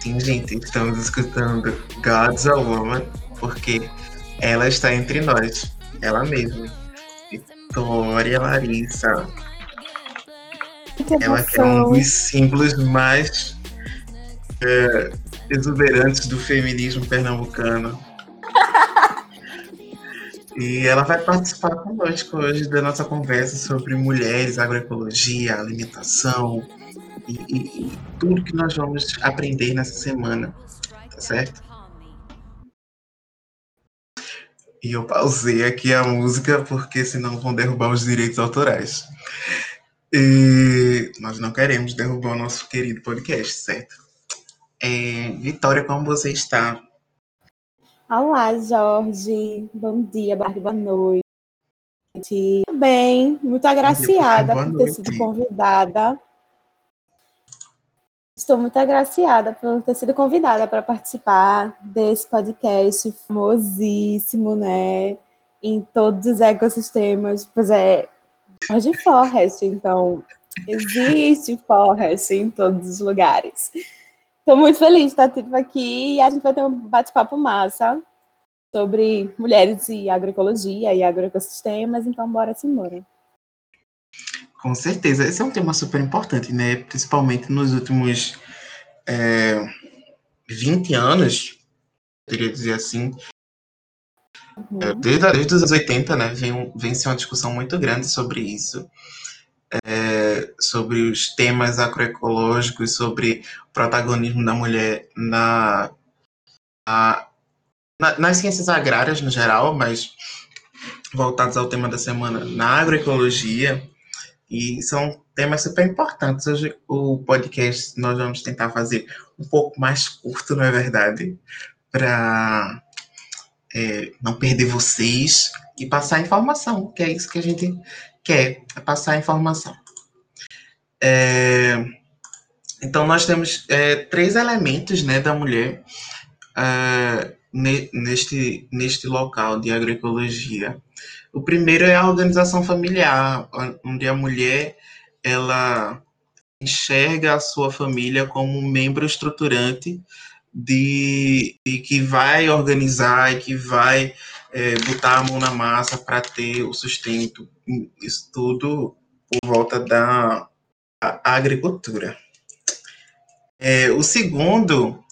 Sim, gente, estamos escutando God's a Woman, porque ela está entre nós, ela mesma. Vitória Larissa. Ela que é um dos símbolos mais é, exuberantes do feminismo pernambucano. E ela vai participar conosco hoje da nossa conversa sobre mulheres, agroecologia, alimentação e, e, e tudo que nós vamos aprender nessa semana, tá certo? E eu pausei aqui a música porque senão vão derrubar os direitos autorais. E nós não queremos derrubar o nosso querido podcast, certo? É, Vitória, como você está? Olá, Jorge. Bom dia, Barbie, boa noite. Bem, muito agraciada dia, por ter sido convidada. Estou muito agraciada por ter sido convidada para participar desse podcast famosíssimo, né? Em todos os ecossistemas. Pois é, Jorge Forrest, então existe Forrest em todos os lugares. Estou muito feliz de estar aqui e a gente vai ter um bate-papo massa sobre mulheres e agroecologia e agroecossistemas, então bora se embora. Com certeza, esse é um tema super importante, né? Principalmente nos últimos é, 20 anos, poderia dizer assim. Uhum. É, desde, desde os anos 80, né? Vem, vem ser uma discussão muito grande sobre isso é, sobre os temas agroecológicos, sobre o protagonismo da mulher na, na, nas ciências agrárias no geral, mas voltados ao tema da semana na agroecologia. E são temas super importantes. Hoje o podcast nós vamos tentar fazer um pouco mais curto, não é verdade? Para é, não perder vocês e passar informação, que é isso que a gente quer, é passar informação. É, então, nós temos é, três elementos né, da mulher é, neste, neste local de agroecologia. O primeiro é a organização familiar, onde a mulher ela enxerga a sua família como um membro estruturante de, de que vai organizar e que vai é, botar a mão na massa para ter o sustento. Isso tudo por volta da agricultura. É, o segundo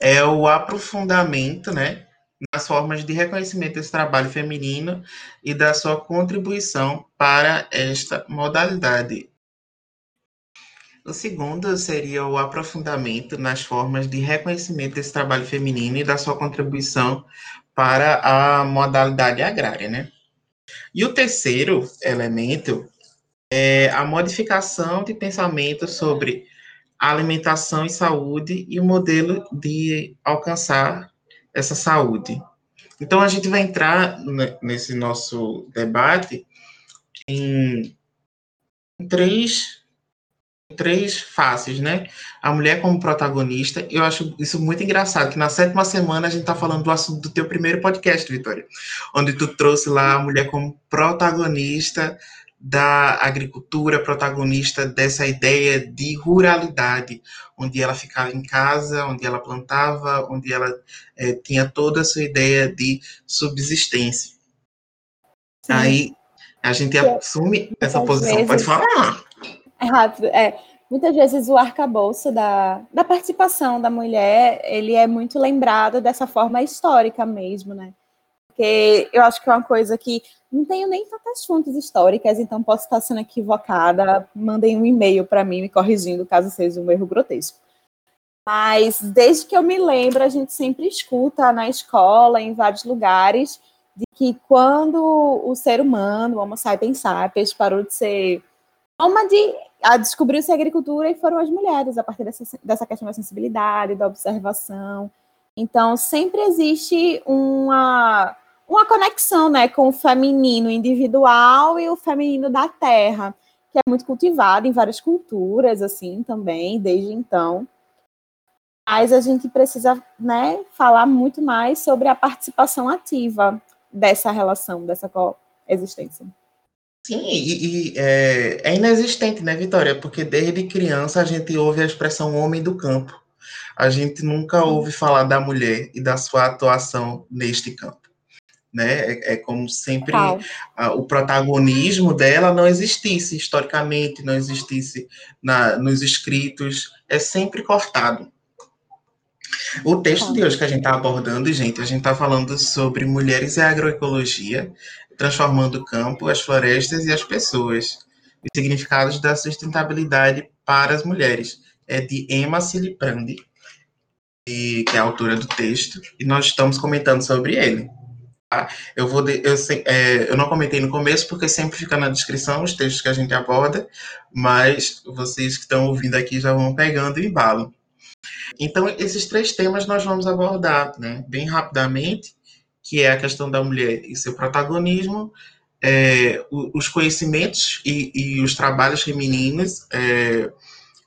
é o aprofundamento, né, nas formas de reconhecimento desse trabalho feminino e da sua contribuição para esta modalidade. O segundo seria o aprofundamento nas formas de reconhecimento desse trabalho feminino e da sua contribuição para a modalidade agrária, né? E o terceiro elemento é a modificação de pensamento sobre alimentação e saúde e o modelo de alcançar essa saúde. Então, a gente vai entrar nesse nosso debate em, três três faces, né? A mulher como protagonista, eu acho isso muito engraçado, que na sétima semana a gente tá falando do assunto do teu primeiro podcast, Vitória, onde tu trouxe lá a mulher como protagonista da agricultura, protagonista dessa ideia de ruralidade, onde ela ficava em casa, onde ela plantava, onde ela é, tinha toda a sua ideia de subsistência. Sim. Aí a gente assume essa posição. Vezes... Pode falar. É rápido. É, muitas vezes o arcabouço da, da participação da mulher, ele é muito lembrado dessa forma histórica mesmo, né? Porque eu acho que é uma coisa que não tenho nem tantas fontes históricas, então posso estar sendo equivocada. Mandem um e-mail para mim me corrigindo caso seja um erro grotesco. Mas desde que eu me lembro, a gente sempre escuta na escola, em vários lugares, de que quando o ser humano, o Homo sapiens sapiens, parou de ser de a descobrir-se a agricultura e foram as mulheres, a partir dessa, dessa questão da sensibilidade, da observação. Então, sempre existe uma, uma conexão né, com o feminino individual e o feminino da terra, que é muito cultivado em várias culturas, assim, também, desde então. Mas a gente precisa né, falar muito mais sobre a participação ativa dessa relação, dessa coexistência. Sim, e, e é, é, inexistente, né, Vitória? Porque desde criança a gente ouve a expressão homem do campo. A gente nunca ouve falar da mulher e da sua atuação neste campo. Né? É, é como sempre a, o protagonismo dela não existisse historicamente, não existisse na, nos escritos, é sempre cortado. O texto de hoje que a gente está abordando, gente, a gente está falando sobre mulheres e agroecologia, transformando o campo, as florestas e as pessoas. Os significados da sustentabilidade para as mulheres. É de Emma Siliprandi, que é a autora do texto, e nós estamos comentando sobre ele. Tá? Eu, vou de, eu, é, eu não comentei no começo, porque sempre fica na descrição os textos que a gente aborda, mas vocês que estão ouvindo aqui já vão pegando e embalam. Então, esses três temas nós vamos abordar né, bem rapidamente que é a questão da mulher e seu protagonismo, é, os conhecimentos e, e, os trabalhos femininos é,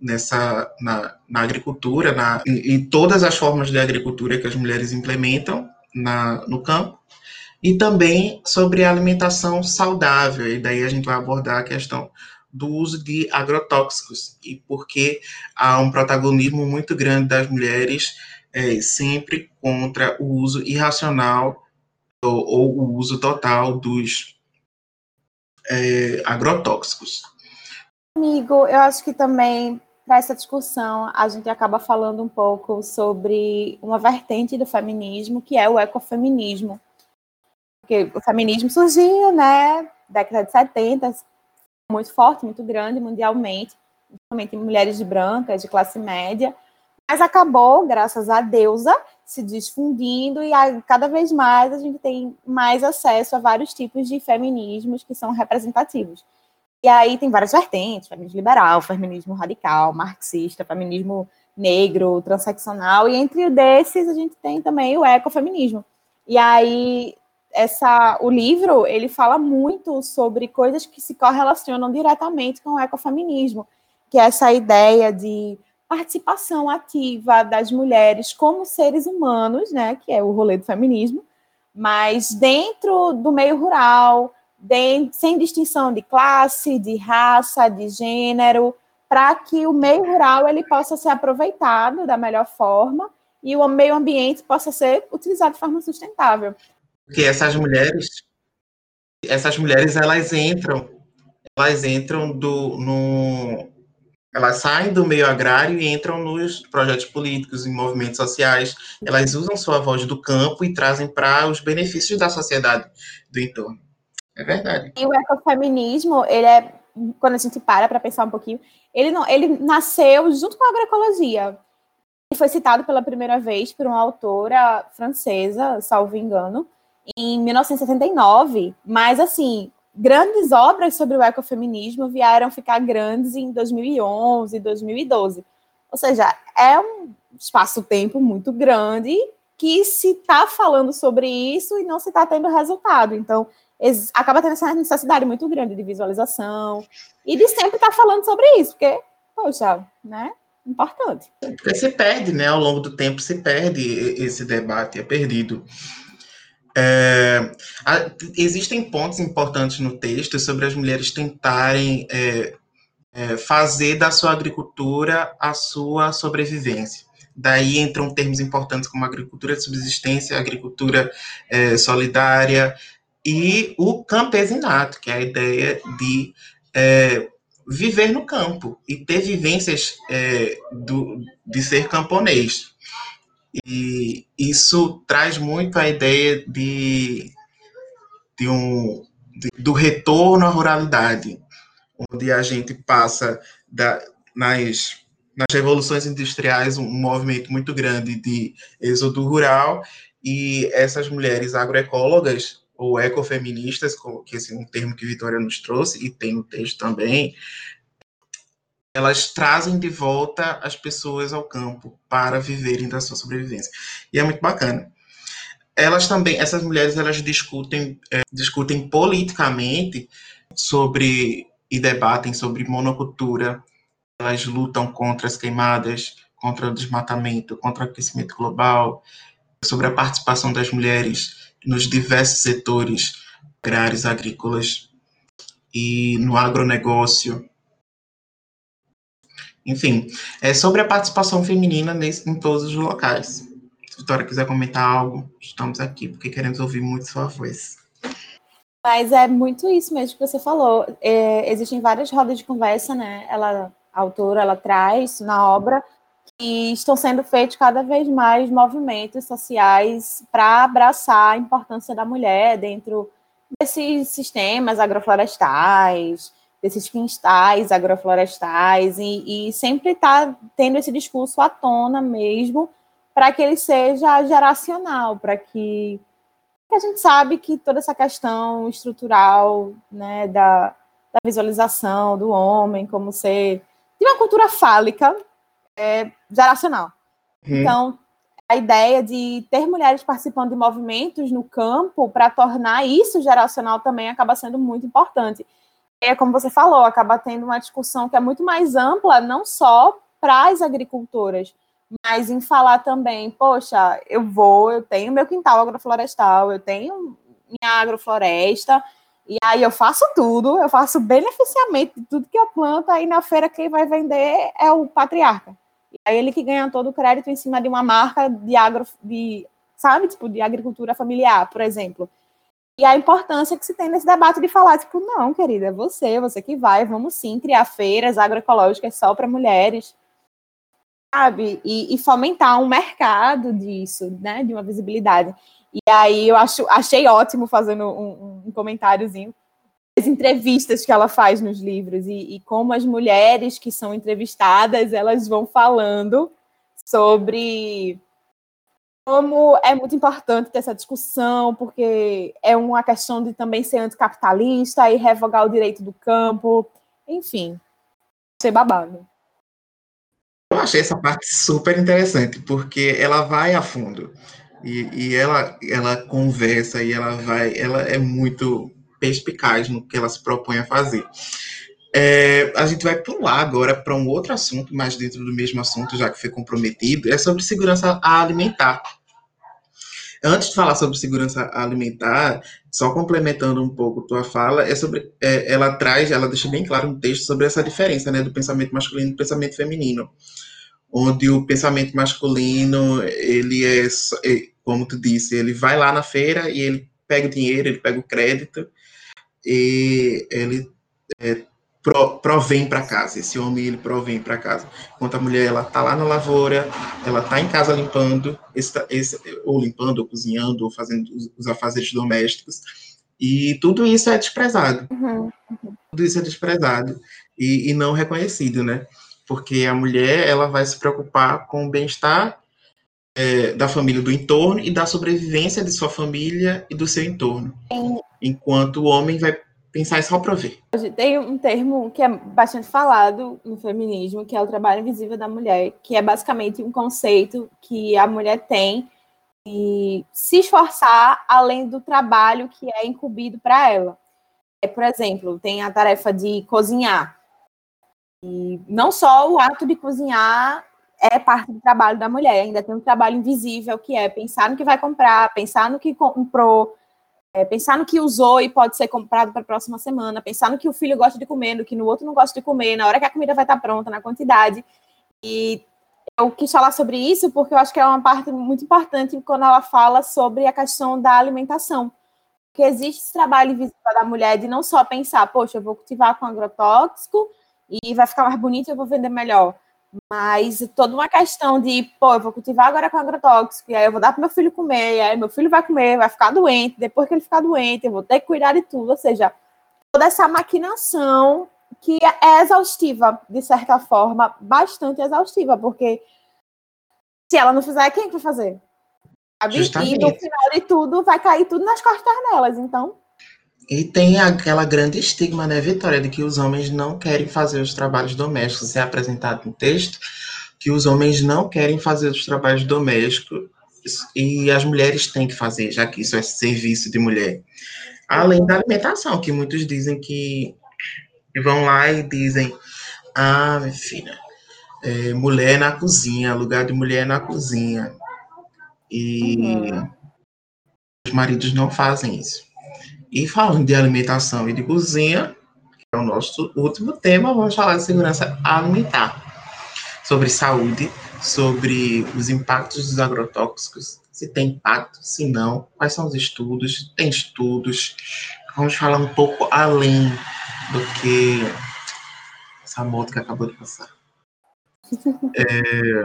nessa na, na agricultura, na, e, e, todas as formas de agricultura que as mulheres implementam na, no campo, e também sobre alimentação saudável, e daí a gente vai abordar a questão do uso de agrotóxicos e porque há um protagonismo muito grande das mulheres é, sempre contra o uso irracional ou, ou o uso total dos é, agrotóxicos. Amigo, eu acho que também para essa discussão a gente acaba falando um pouco sobre uma vertente do feminismo que é o ecofeminismo. Porque o feminismo surgiu, né, década de 70, muito forte, muito grande mundialmente, principalmente em mulheres brancas, de classe média, mas acabou, graças a deusa, se difundindo e a, cada vez mais a gente tem mais acesso a vários tipos de feminismos que são representativos. E aí tem várias vertentes, feminismo liberal, feminismo radical, marxista, feminismo negro, transeccional, e entre desses a gente tem também o ecofeminismo. E aí essa o livro, ele fala muito sobre coisas que se correlacionam diretamente com o ecofeminismo, que é essa ideia de participação ativa das mulheres como seres humanos, né, que é o rolê do feminismo, mas dentro do meio rural, sem distinção de classe, de raça, de gênero, para que o meio rural ele possa ser aproveitado da melhor forma e o meio ambiente possa ser utilizado de forma sustentável. Porque essas mulheres, essas mulheres elas entram, elas entram do, no, elas saem do meio agrário e entram nos projetos políticos e movimentos sociais. Elas usam sua voz do campo e trazem para os benefícios da sociedade do entorno. É verdade. E o ecofeminismo, ele é, quando a gente para para pensar um pouquinho, ele, não, ele nasceu junto com a agroecologia. Ele foi citado pela primeira vez por uma autora francesa, salvo engano, em 1979, mas assim, grandes obras sobre o ecofeminismo vieram ficar grandes em 2011, 2012. Ou seja, é um espaço-tempo muito grande que se está falando sobre isso e não se está tendo resultado. Então, acaba tendo essa necessidade muito grande de visualização e de sempre estar tá falando sobre isso, porque, poxa, né? Importante. Porque se perde, né? Ao longo do tempo se perde esse debate, é perdido. É, existem pontos importantes no texto sobre as mulheres tentarem é, é, fazer da sua agricultura a sua sobrevivência. Daí entram termos importantes como agricultura de subsistência, agricultura é, solidária e o campesinato, que é a ideia de é, viver no campo e ter vivências é, do, de ser camponês. E isso traz muito a ideia de, de um, de, do retorno à ruralidade, onde a gente passa da, nas, nas revoluções industriais um movimento muito grande de êxodo rural e essas mulheres agroecólogas ou ecofeministas, que é um termo que Vitória nos trouxe, e tem o texto também, elas trazem de volta as pessoas ao campo para viverem da sua sobrevivência. E é muito bacana. Elas também, essas mulheres, elas discutem, é, discutem politicamente sobre e debatem sobre monocultura. Elas lutam contra as queimadas, contra o desmatamento, contra o aquecimento global, sobre a participação das mulheres nos diversos setores agrários, agrícolas. e no agronegócio. Enfim, é sobre a participação feminina nesse, em todos os locais. Se a Vitória quiser comentar algo, estamos aqui, porque queremos ouvir muito sua voz. Mas é muito isso mesmo que você falou. É, existem várias rodas de conversa, né? Ela, a autora, ela traz na obra e estão sendo feitos cada vez mais movimentos sociais para abraçar a importância da mulher dentro desses sistemas agroflorestais, desses quintais agroflorestais, e, e sempre está tendo esse discurso à tona mesmo, para que ele seja geracional, para que, que, a gente sabe que toda essa questão estrutural né, da, da visualização do homem como ser de uma cultura fálica é, geracional. Hum. Então, a ideia de ter mulheres participando de movimentos no campo para tornar isso geracional também acaba sendo muito importante. É como você falou, acaba tendo uma discussão que é muito mais ampla, não só para as agricultoras, mas em falar também, poxa, eu vou, eu tenho meu quintal agroflorestal, eu tenho minha agrofloresta, e aí eu faço tudo, eu faço beneficiamento de tudo que eu planto, aí na feira quem vai vender é o patriarca. É ele que ganha todo o crédito em cima de uma marca de agro, de, sabe, tipo, de agricultura familiar, por exemplo. E a importância que se tem nesse debate de falar, tipo, não, querida, é você, você que vai, vamos sim criar feiras agroecológicas só para mulheres, sabe? E, e, fomentar um mercado disso, né, de uma visibilidade. E aí eu acho, achei ótimo fazendo um, um comentáriozinho as entrevistas que ela faz nos livros e, e, como as mulheres que são entrevistadas elas vão falando sobre como é muito importante ter essa discussão porque é uma questão de também ser anticapitalista e revogar o direito do campo, enfim, ser babado. Eu achei essa parte super interessante porque ela vai a fundo e, e ela ela conversa e ela vai, ela é muito perspicaz no que ela se propõe a fazer. É, a gente vai pular agora para um outro assunto, mas dentro do mesmo assunto, já que foi comprometido, é sobre segurança alimentar. Antes de falar sobre segurança alimentar, só complementando um pouco tua fala, é sobre, é, ela traz, ela deixa bem claro no texto sobre essa diferença, né, do pensamento masculino e do pensamento feminino, onde o pensamento masculino, ele é, como tu disse, ele vai lá na feira e ele pega o dinheiro, ele pega o crédito e ele é, pro, provém para casa. Esse homem ele provém para casa. Enquanto a mulher ela tá lá na lavoura, ela tá em casa limpando, esse, esse, ou limpando, ou cozinhando, ou fazendo os, os afazeres domésticos. E tudo isso é desprezado. Uhum, uhum. Tudo isso é desprezado e, e não reconhecido, né? Porque a mulher ela vai se preocupar com o bem-estar é, da família do entorno e da sobrevivência de sua família e do seu entorno. Enquanto o homem vai pensar só para ver. Tem um termo que é bastante falado no feminismo, que é o trabalho invisível da mulher, que é basicamente um conceito que a mulher tem e se esforçar além do trabalho que é incumbido para ela. É, por exemplo, tem a tarefa de cozinhar. E não só o ato de cozinhar é parte do trabalho da mulher, ainda tem um trabalho invisível que é pensar no que vai comprar, pensar no que comprou, é, pensar no que usou e pode ser comprado para a próxima semana, pensar no que o filho gosta de comer, no que no outro não gosta de comer, na hora que a comida vai estar pronta, na quantidade. E eu quis falar sobre isso porque eu acho que é uma parte muito importante quando ela fala sobre a questão da alimentação. Porque existe esse trabalho invisível da mulher de não só pensar, poxa, eu vou cultivar com agrotóxico e vai ficar mais bonito e eu vou vender melhor mas toda uma questão de, pô, eu vou cultivar agora com agrotóxico, e aí eu vou dar para meu filho comer, e aí meu filho vai comer, vai ficar doente, depois que ele ficar doente, eu vou ter que cuidar de tudo. Ou seja, toda essa maquinação que é exaustiva, de certa forma, bastante exaustiva, porque se ela não fizer, quem vai fazer? Sabe? E no final de tudo, vai cair tudo nas costas delas. Então, e tem aquela grande estigma, né, Vitória, de que os homens não querem fazer os trabalhos domésticos. É apresentado no texto que os homens não querem fazer os trabalhos domésticos e as mulheres têm que fazer, já que isso é serviço de mulher. Além da alimentação, que muitos dizem que vão lá e dizem: Ah, minha filha, é, mulher na cozinha, lugar de mulher na cozinha. E uhum. os maridos não fazem isso. E falando de alimentação e de cozinha, é o nosso último tema, vamos falar de segurança alimentar, sobre saúde, sobre os impactos dos agrotóxicos, se tem impacto, se não, quais são os estudos, tem estudos. Vamos falar um pouco além do que essa moto que acabou de passar. É,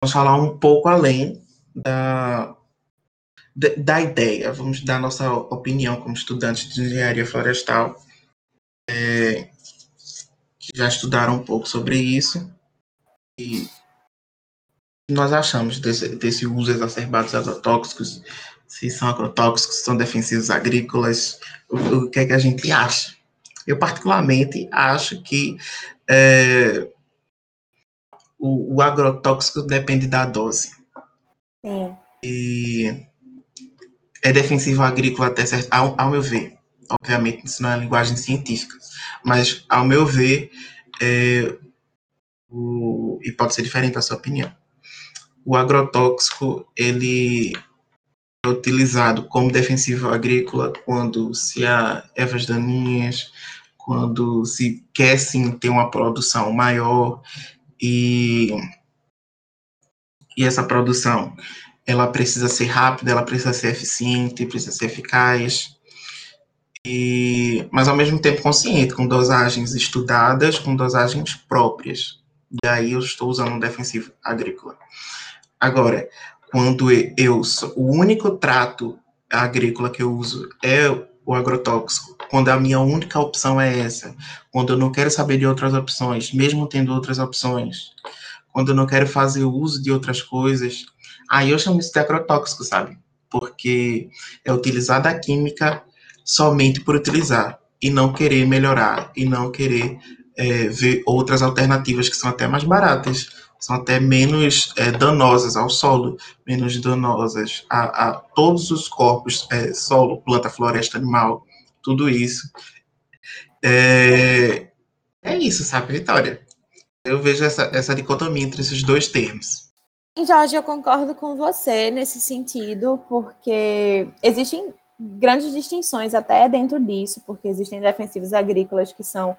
vamos falar um pouco além da, da ideia, vamos dar nossa opinião como estudantes de engenharia florestal, é, que já estudaram um pouco sobre isso, e nós achamos desse, desse uso exacerbado dos agrotóxicos, se são agrotóxicos, se são defensivos agrícolas, o, o, que é que a gente acha. Eu, particularmente, acho que é, o, o, agrotóxico depende da dose. Sim. E é defensivo agrícola até certo, ao, ao, meu ver. Obviamente, isso não é linguagem científica, mas, ao meu ver, é, o, e pode ser diferente da sua opinião o agrotóxico ele é utilizado como defensivo agrícola quando se há ervas daninhas, quando se quer sim ter uma produção maior e, e essa produção ela precisa ser rápida, ela precisa ser eficiente, precisa ser eficaz, e, mas ao mesmo tempo consciente, com dosagens estudadas, com dosagens próprias. E aí eu estou usando um defensivo agrícola. Agora, quando eu o único trato agrícola que eu uso é o agrotóxico, quando a minha única opção é essa, quando eu não quero saber de outras opções, mesmo tendo outras opções, quando eu não quero fazer uso de outras coisas, aí eu chamo isso de agrotóxico, sabe? Porque é utilizar a química somente por utilizar e não querer melhorar e não querer é, ver outras alternativas que são até mais baratas são até menos é, danosas ao solo, menos danosas a, a todos os corpos, é, solo, planta, floresta, animal, tudo isso. É, é isso, sabe, Vitória? Eu vejo essa, essa dicotomia entre esses dois termos. Jorge, eu concordo com você nesse sentido, porque existem grandes distinções até dentro disso, porque existem defensivos agrícolas que são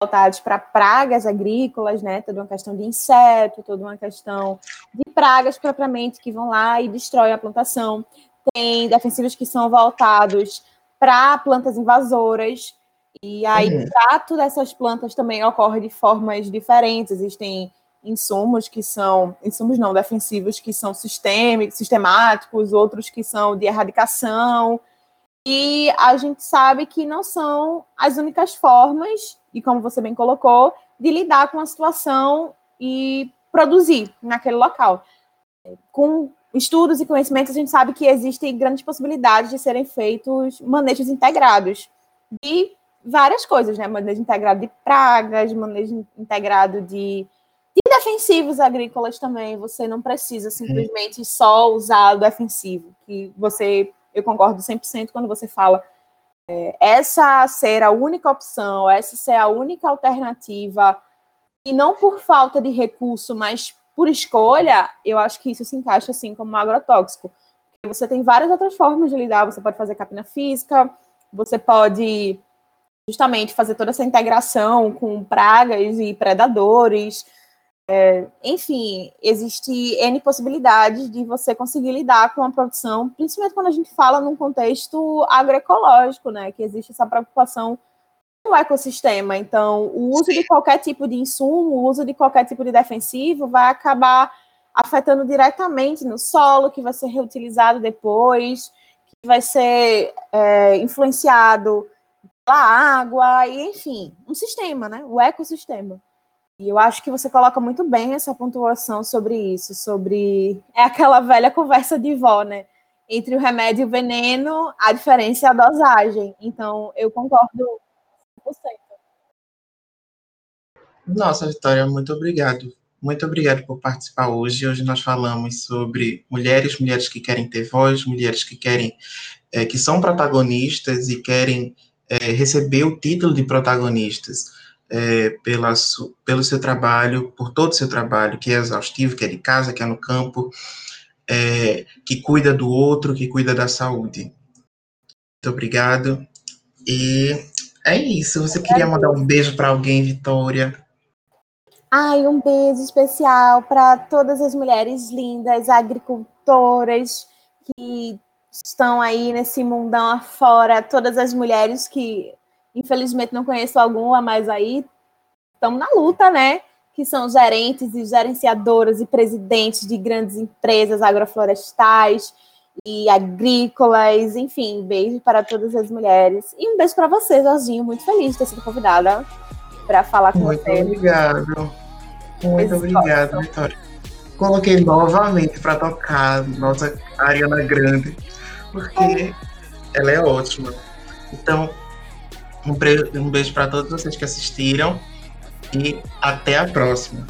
voltados para pragas agrícolas, né? Toda uma questão de inseto, toda uma questão de pragas propriamente que vão lá e destroem a plantação. Tem defensivos que são voltados para plantas invasoras. E aí uhum. o trato dessas plantas também ocorre de formas diferentes. Existem insumos que são, insumos não, defensivos que são sistêmicos, sistemáticos, outros que são de erradicação. E a gente sabe que não são as únicas formas e como você bem colocou, de lidar com a situação e produzir naquele local. Com estudos e conhecimentos, a gente sabe que existem grandes possibilidades de serem feitos manejos integrados de várias coisas, né? Manejo integrado de pragas, manejo integrado de, de defensivos agrícolas também. Você não precisa simplesmente só usar o defensivo, que você, eu concordo 100% quando você fala é, essa ser a única opção, essa ser a única alternativa, e não por falta de recurso, mas por escolha, eu acho que isso se encaixa assim como um agrotóxico. Você tem várias outras formas de lidar, você pode fazer capina física, você pode justamente fazer toda essa integração com pragas e predadores, é, enfim, existe N possibilidades de você conseguir lidar com a produção, principalmente quando a gente fala num contexto agroecológico, né? Que existe essa preocupação com o ecossistema. Então, o uso de qualquer tipo de insumo, o uso de qualquer tipo de defensivo vai acabar afetando diretamente no solo, que vai ser reutilizado depois, que vai ser é, influenciado pela água, e enfim, um sistema, né? O ecossistema. E eu acho que você coloca muito bem essa pontuação sobre isso, sobre é aquela velha conversa de vó, né? Entre o remédio e o veneno, a diferença é a dosagem. Então, eu concordo 100%. Nossa, Vitória, muito obrigado. Muito obrigado por participar hoje. Hoje nós falamos sobre mulheres, mulheres que querem ter voz, mulheres que querem, é, que são protagonistas e querem é, receber o título de protagonistas é, pela, pelo seu trabalho, por todo o seu trabalho, que é exaustivo, que é de casa, que é no campo, é, que cuida do outro, que cuida da saúde. Muito obrigado e É isso. Você queria mandar um beijo para alguém, Vitória? Ai, um beijo especial para todas as mulheres lindas, agricultoras que estão aí nesse mundão afora, todas as mulheres que, infelizmente, não conheço alguma, mas aí estão na luta, né? Que são gerentes e gerenciadoras e presidentes de grandes empresas agroflorestais e agrícolas, enfim, beijo para todas as mulheres. E um beijo para você, Jorginho, muito feliz de ter sido convidada para falar com muito você. Obrigado. Muito obrigado, Vitória. Coloquei novamente para tocar nossa Ariana Grande porque ela é ótima. Então, um, beijo para todos vocês que assistiram e até a próxima.